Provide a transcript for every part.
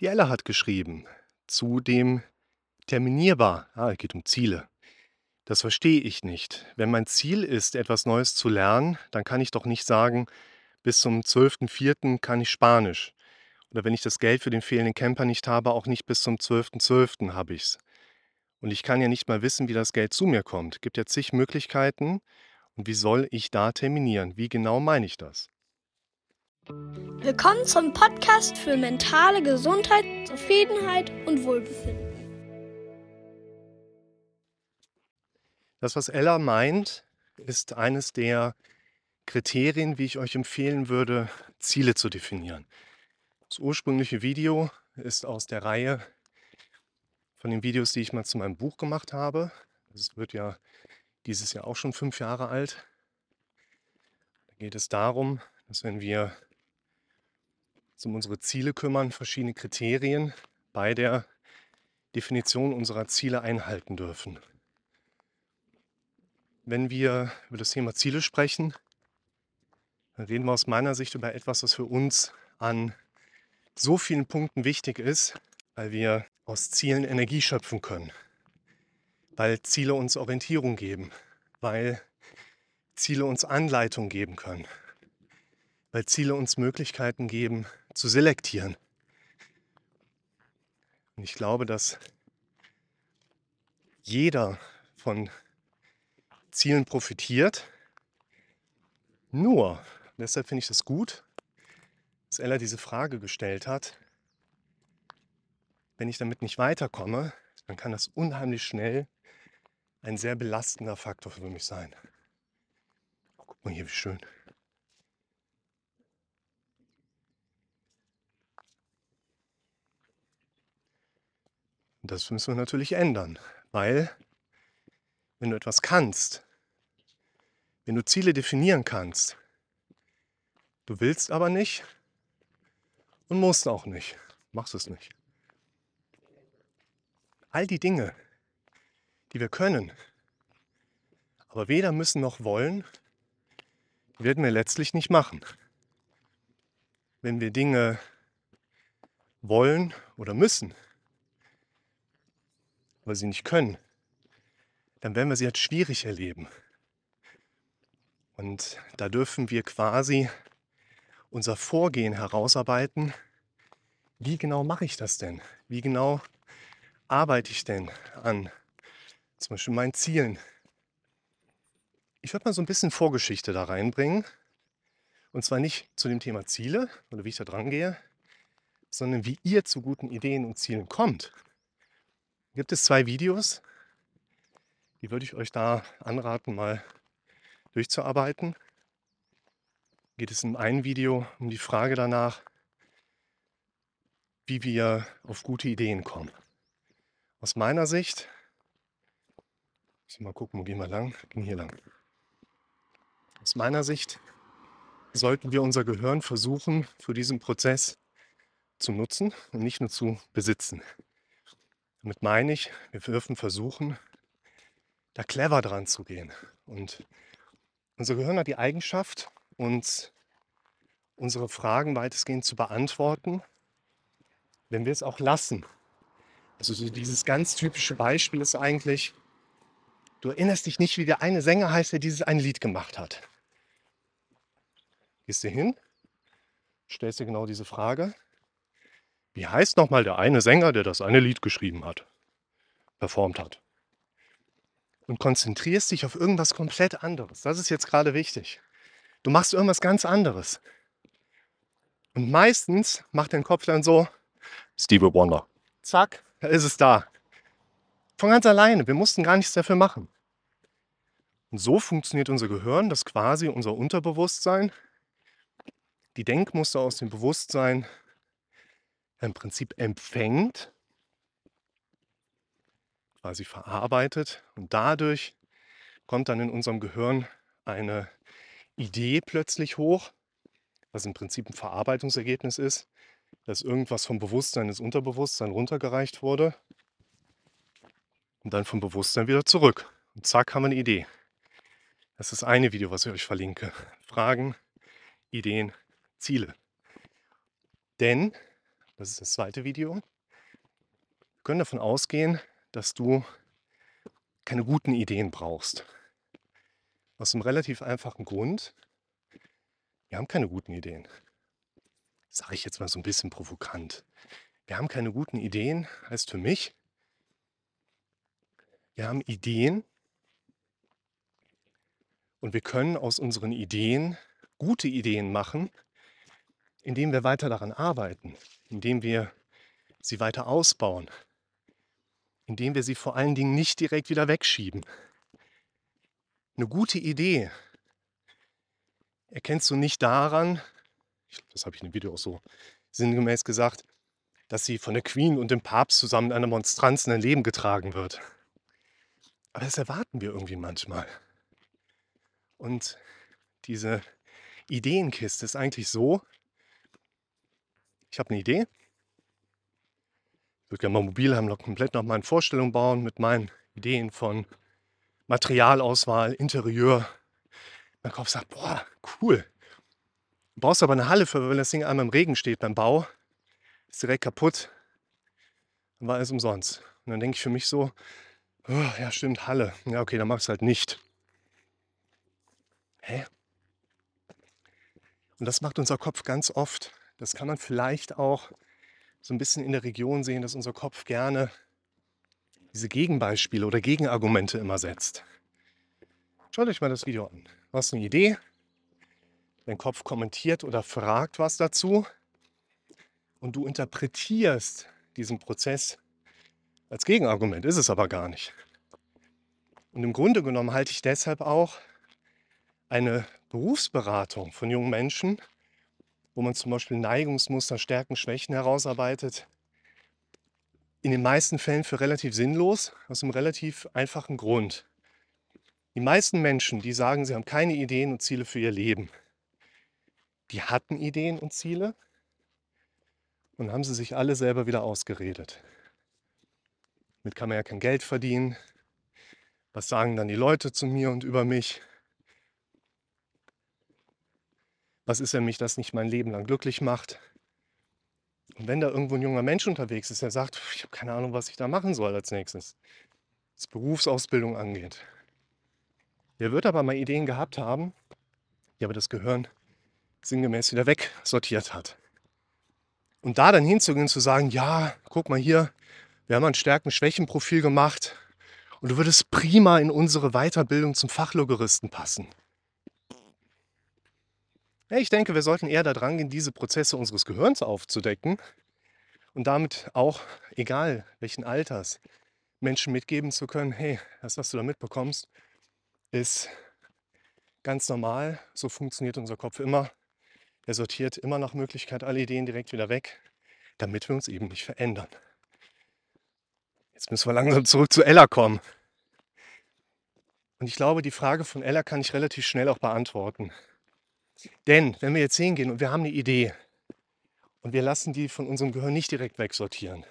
Die Ella hat geschrieben zu dem terminierbar. Ah, es geht um Ziele. Das verstehe ich nicht. Wenn mein Ziel ist, etwas Neues zu lernen, dann kann ich doch nicht sagen, bis zum 12.04. kann ich Spanisch. Oder wenn ich das Geld für den fehlenden Camper nicht habe, auch nicht bis zum 12.12. habe ich es. Und ich kann ja nicht mal wissen, wie das Geld zu mir kommt. Gibt ja zig Möglichkeiten. Und wie soll ich da terminieren? Wie genau meine ich das? Willkommen zum Podcast für mentale Gesundheit, Zufriedenheit und Wohlbefinden. Das, was Ella meint, ist eines der Kriterien, wie ich euch empfehlen würde, Ziele zu definieren. Das ursprüngliche Video ist aus der Reihe von den Videos, die ich mal zu meinem Buch gemacht habe. Es wird ja dieses Jahr auch schon fünf Jahre alt. Da geht es darum, dass wenn wir um unsere Ziele kümmern, verschiedene Kriterien bei der Definition unserer Ziele einhalten dürfen. Wenn wir über das Thema Ziele sprechen, dann reden wir aus meiner Sicht über etwas, was für uns an so vielen Punkten wichtig ist, weil wir aus Zielen Energie schöpfen können, weil Ziele uns Orientierung geben, weil Ziele uns Anleitung geben können, weil Ziele uns Möglichkeiten geben zu selektieren. Und ich glaube, dass jeder von Zielen profitiert. Nur, deshalb finde ich das gut, dass Ella diese Frage gestellt hat. Wenn ich damit nicht weiterkomme, dann kann das unheimlich schnell ein sehr belastender Faktor für mich sein. Guck mal hier, wie schön. Und das müssen wir natürlich ändern, weil wenn du etwas kannst, wenn du Ziele definieren kannst, du willst aber nicht und musst auch nicht, machst es nicht. All die Dinge, die wir können, aber weder müssen noch wollen, werden wir letztlich nicht machen. Wenn wir Dinge wollen oder müssen, weil sie nicht können, dann werden wir sie als schwierig erleben. Und da dürfen wir quasi unser Vorgehen herausarbeiten. Wie genau mache ich das denn? Wie genau arbeite ich denn an zum Beispiel meinen Zielen? Ich würde mal so ein bisschen Vorgeschichte da reinbringen. Und zwar nicht zu dem Thema Ziele oder wie ich da dran gehe, sondern wie ihr zu guten Ideen und Zielen kommt gibt es zwei Videos, die würde ich euch da anraten, mal durchzuarbeiten. Geht es in einem Video um die Frage danach, wie wir auf gute Ideen kommen. Aus meiner Sicht, ich mal gucken, wo gehen wir lang? Gehen hier lang. Aus meiner Sicht sollten wir unser Gehirn versuchen, für diesen Prozess zu nutzen und nicht nur zu besitzen. Damit meine ich, wir dürfen versuchen, da clever dran zu gehen. Und unser Gehirn hat die Eigenschaft, uns unsere Fragen weitestgehend zu beantworten, wenn wir es auch lassen. Also so dieses ganz typische Beispiel ist eigentlich, du erinnerst dich nicht, wie der eine Sänger heißt, der dieses eine Lied gemacht hat. Gehst du hin, stellst dir genau diese Frage wie heißt nochmal der eine Sänger, der das eine Lied geschrieben hat, performt hat? Und konzentrierst dich auf irgendwas komplett anderes. Das ist jetzt gerade wichtig. Du machst irgendwas ganz anderes. Und meistens macht dein Kopf dann so, Stevie Wonder. Zack, da ist es da. Von ganz alleine. Wir mussten gar nichts dafür machen. Und so funktioniert unser Gehirn, dass quasi unser Unterbewusstsein die Denkmuster aus dem Bewusstsein im Prinzip empfängt, quasi verarbeitet und dadurch kommt dann in unserem Gehirn eine Idee plötzlich hoch, was im Prinzip ein Verarbeitungsergebnis ist, dass irgendwas vom Bewusstsein ins Unterbewusstsein runtergereicht wurde und dann vom Bewusstsein wieder zurück. Und zack, haben wir eine Idee. Das ist eine Video, was ich euch verlinke. Fragen, Ideen, Ziele. Denn das ist das zweite Video, wir können davon ausgehen, dass du keine guten Ideen brauchst. Aus einem relativ einfachen Grund, wir haben keine guten Ideen. Sage ich jetzt mal so ein bisschen provokant. Wir haben keine guten Ideen, heißt für mich, wir haben Ideen und wir können aus unseren Ideen gute Ideen machen, indem wir weiter daran arbeiten, indem wir sie weiter ausbauen, indem wir sie vor allen Dingen nicht direkt wieder wegschieben. Eine gute Idee erkennst du nicht daran, das habe ich in dem Video auch so sinngemäß gesagt, dass sie von der Queen und dem Papst zusammen in einer Monstranz in ein Leben getragen wird. Aber das erwarten wir irgendwie manchmal. Und diese Ideenkiste ist eigentlich so, ich habe eine Idee, ich würde gerne mal mobil haben, noch komplett nach meinen Vorstellungen bauen mit meinen Ideen von Materialauswahl, Interieur. Mein Kopf sagt, boah, cool. Du brauchst aber eine Halle für, wenn das Ding einmal im Regen steht beim Bau, ist direkt kaputt. Dann war alles umsonst. Und dann denke ich für mich so, oh, ja stimmt, Halle. Ja, okay, dann mach es halt nicht. Hä? Und das macht unser Kopf ganz oft. Das kann man vielleicht auch so ein bisschen in der Region sehen, dass unser Kopf gerne diese Gegenbeispiele oder Gegenargumente immer setzt. Schaut euch mal das Video an. Du hast eine Idee, dein Kopf kommentiert oder fragt was dazu und du interpretierst diesen Prozess als Gegenargument, ist es aber gar nicht. Und im Grunde genommen halte ich deshalb auch eine Berufsberatung von jungen Menschen, wo man zum Beispiel Neigungsmuster, Stärken, Schwächen herausarbeitet, in den meisten Fällen für relativ sinnlos, aus einem relativ einfachen Grund. Die meisten Menschen, die sagen, sie haben keine Ideen und Ziele für ihr Leben, die hatten Ideen und Ziele, und haben sie sich alle selber wieder ausgeredet. Damit kann man ja kein Geld verdienen. Was sagen dann die Leute zu mir und über mich? Was ist, wenn mich das nicht mein Leben lang glücklich macht? Und wenn da irgendwo ein junger Mensch unterwegs ist, der sagt, ich habe keine Ahnung, was ich da machen soll als nächstes, was Berufsausbildung angeht. Der wird aber mal Ideen gehabt haben, die aber das Gehirn sinngemäß wieder wegsortiert hat. Und da dann hinzugehen und zu sagen, ja, guck mal hier, wir haben ein Stärken-Schwächen-Profil gemacht und du würdest prima in unsere Weiterbildung zum Fachlogaristen passen. Ich denke, wir sollten eher daran gehen, diese Prozesse unseres Gehirns aufzudecken und damit auch, egal welchen Alters, Menschen mitgeben zu können, hey, das, was du da mitbekommst, ist ganz normal, so funktioniert unser Kopf immer. Er sortiert immer nach Möglichkeit alle Ideen direkt wieder weg, damit wir uns eben nicht verändern. Jetzt müssen wir langsam zurück zu Ella kommen. Und ich glaube, die Frage von Ella kann ich relativ schnell auch beantworten. Denn wenn wir jetzt hingehen und wir haben eine Idee und wir lassen die von unserem Gehirn nicht direkt wegsortieren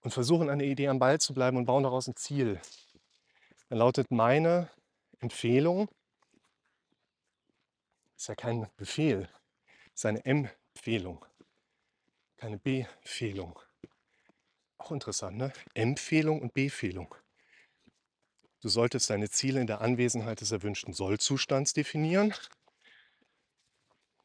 und versuchen an der Idee am Ball zu bleiben und bauen daraus ein Ziel, dann lautet meine Empfehlung, ist ja kein Befehl, ist eine Empfehlung, keine Befehlung. Auch interessant, ne? Empfehlung und Befehlung. Du solltest deine Ziele in der Anwesenheit des erwünschten Sollzustands definieren.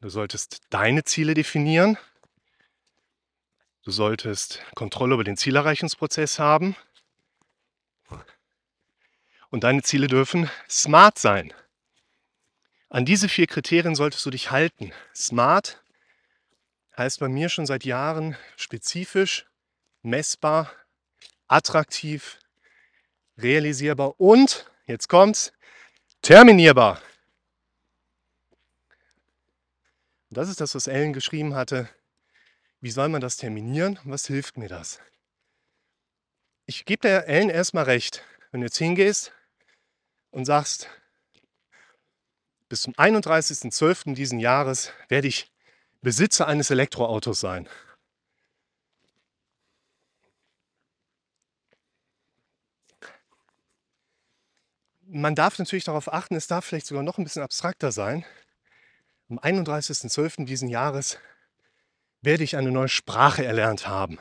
Du solltest deine Ziele definieren. Du solltest Kontrolle über den Zielerreichungsprozess haben. Und deine Ziele dürfen smart sein. An diese vier Kriterien solltest du dich halten. Smart heißt bei mir schon seit Jahren spezifisch, messbar, attraktiv, realisierbar und, jetzt kommt's, terminierbar. Das ist das, was Ellen geschrieben hatte. Wie soll man das terminieren? Was hilft mir das? Ich gebe der Ellen erstmal recht. Wenn du jetzt hingehst und sagst, bis zum 31.12. diesen Jahres werde ich Besitzer eines Elektroautos sein. Man darf natürlich darauf achten, es darf vielleicht sogar noch ein bisschen abstrakter sein. Am 31.12. diesen Jahres werde ich eine neue Sprache erlernt haben.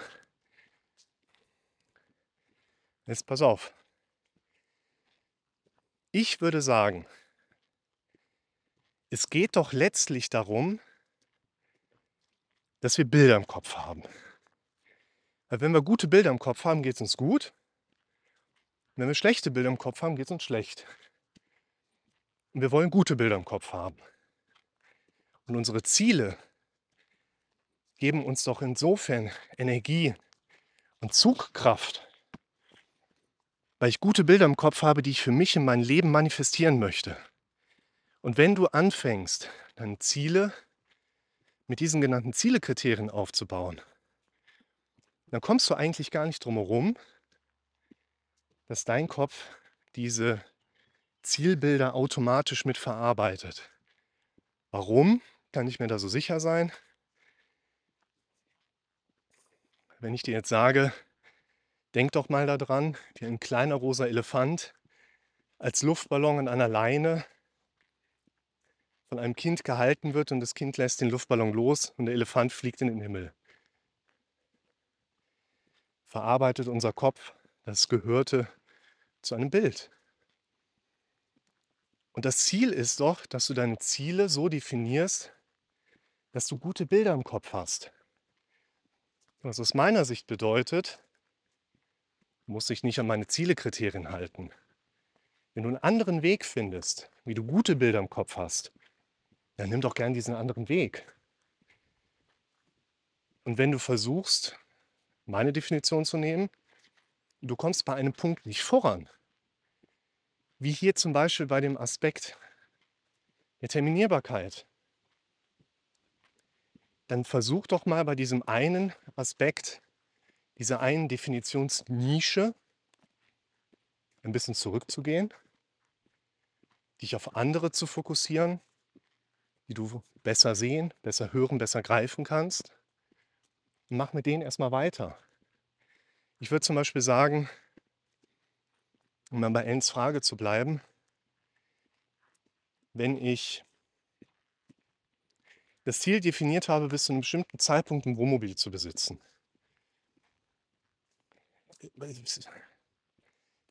Jetzt pass auf. Ich würde sagen, es geht doch letztlich darum, dass wir Bilder im Kopf haben. Weil wenn wir gute Bilder im Kopf haben, geht es uns gut. wenn wir schlechte Bilder im Kopf haben, geht es uns schlecht. Und wir wollen gute Bilder im Kopf haben. Und unsere Ziele geben uns doch insofern Energie und Zugkraft, weil ich gute Bilder im Kopf habe, die ich für mich in mein Leben manifestieren möchte. Und wenn du anfängst, deine Ziele mit diesen genannten Zielekriterien aufzubauen, dann kommst du eigentlich gar nicht drum herum, dass dein Kopf diese Zielbilder automatisch mit verarbeitet. Warum kann ich mir da so sicher sein? Wenn ich dir jetzt sage, denk doch mal daran, wie ein kleiner rosa Elefant als Luftballon an einer Leine von einem Kind gehalten wird und das Kind lässt den Luftballon los und der Elefant fliegt in den Himmel. Verarbeitet unser Kopf das Gehörte zu einem Bild. Und das Ziel ist doch, dass du deine Ziele so definierst, dass du gute Bilder im Kopf hast. Was aus meiner Sicht bedeutet, muss dich nicht an meine Zielekriterien halten. Wenn du einen anderen Weg findest, wie du gute Bilder im Kopf hast, dann nimm doch gern diesen anderen Weg. Und wenn du versuchst, meine Definition zu nehmen, du kommst bei einem Punkt nicht voran, wie hier zum Beispiel bei dem Aspekt der Terminierbarkeit, dann versuch doch mal bei diesem einen Aspekt, dieser einen Definitionsnische ein bisschen zurückzugehen, dich auf andere zu fokussieren, die du besser sehen, besser hören, besser greifen kannst. Und mach mit denen erstmal weiter. Ich würde zum Beispiel sagen, um mal bei Ellens Frage zu bleiben, wenn ich das Ziel definiert habe, bis zu einem bestimmten Zeitpunkt ein Wohnmobil zu besitzen.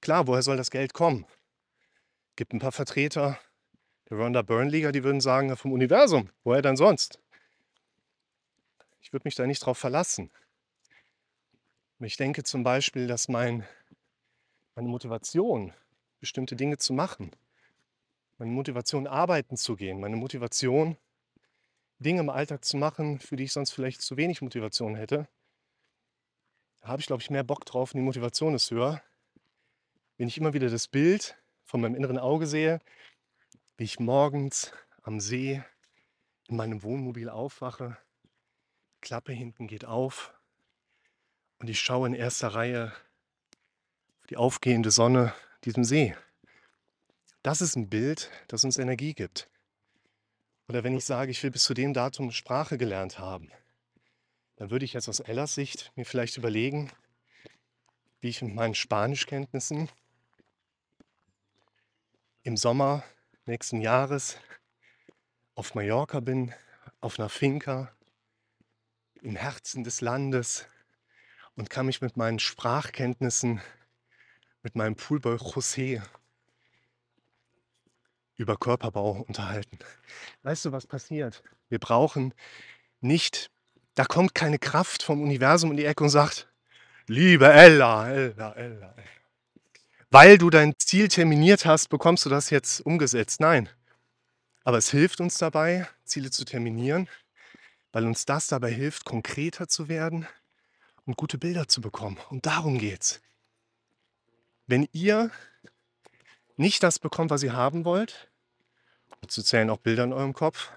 Klar, woher soll das Geld kommen? Gibt ein paar Vertreter der Rhonda Byrne-Liga, die würden sagen, vom Universum. Woher dann sonst? Ich würde mich da nicht drauf verlassen. Ich denke zum Beispiel, dass mein, meine Motivation, bestimmte Dinge zu machen, meine Motivation, arbeiten zu gehen, meine Motivation, Dinge im Alltag zu machen, für die ich sonst vielleicht zu wenig Motivation hätte, da habe ich, glaube ich, mehr Bock drauf und die Motivation ist höher, wenn ich immer wieder das Bild von meinem inneren Auge sehe, wie ich morgens am See in meinem Wohnmobil aufwache, Klappe hinten geht auf und ich schaue in erster Reihe auf die aufgehende Sonne diesem See. Das ist ein Bild, das uns Energie gibt. Oder wenn ich sage, ich will bis zu dem Datum Sprache gelernt haben, dann würde ich jetzt aus Ellas Sicht mir vielleicht überlegen, wie ich mit meinen Spanischkenntnissen im Sommer nächsten Jahres auf Mallorca bin, auf einer Finca, im Herzen des Landes und kann mich mit meinen Sprachkenntnissen, mit meinem Poolboy José über Körperbau unterhalten. Weißt du, was passiert? Wir brauchen nicht, da kommt keine Kraft vom Universum in die Ecke und sagt, liebe Ella, Ella, Ella. Weil du dein Ziel terminiert hast, bekommst du das jetzt umgesetzt. Nein. Aber es hilft uns dabei, Ziele zu terminieren, weil uns das dabei hilft, konkreter zu werden und gute Bilder zu bekommen. Und darum geht's. Wenn ihr nicht das bekommt, was ihr haben wollt, dazu zählen auch Bilder in eurem Kopf,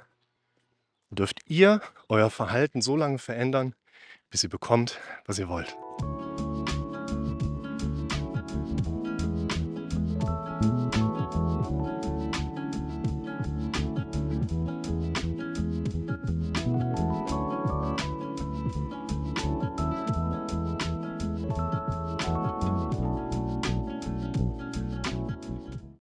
dürft ihr euer Verhalten so lange verändern, bis ihr bekommt, was ihr wollt.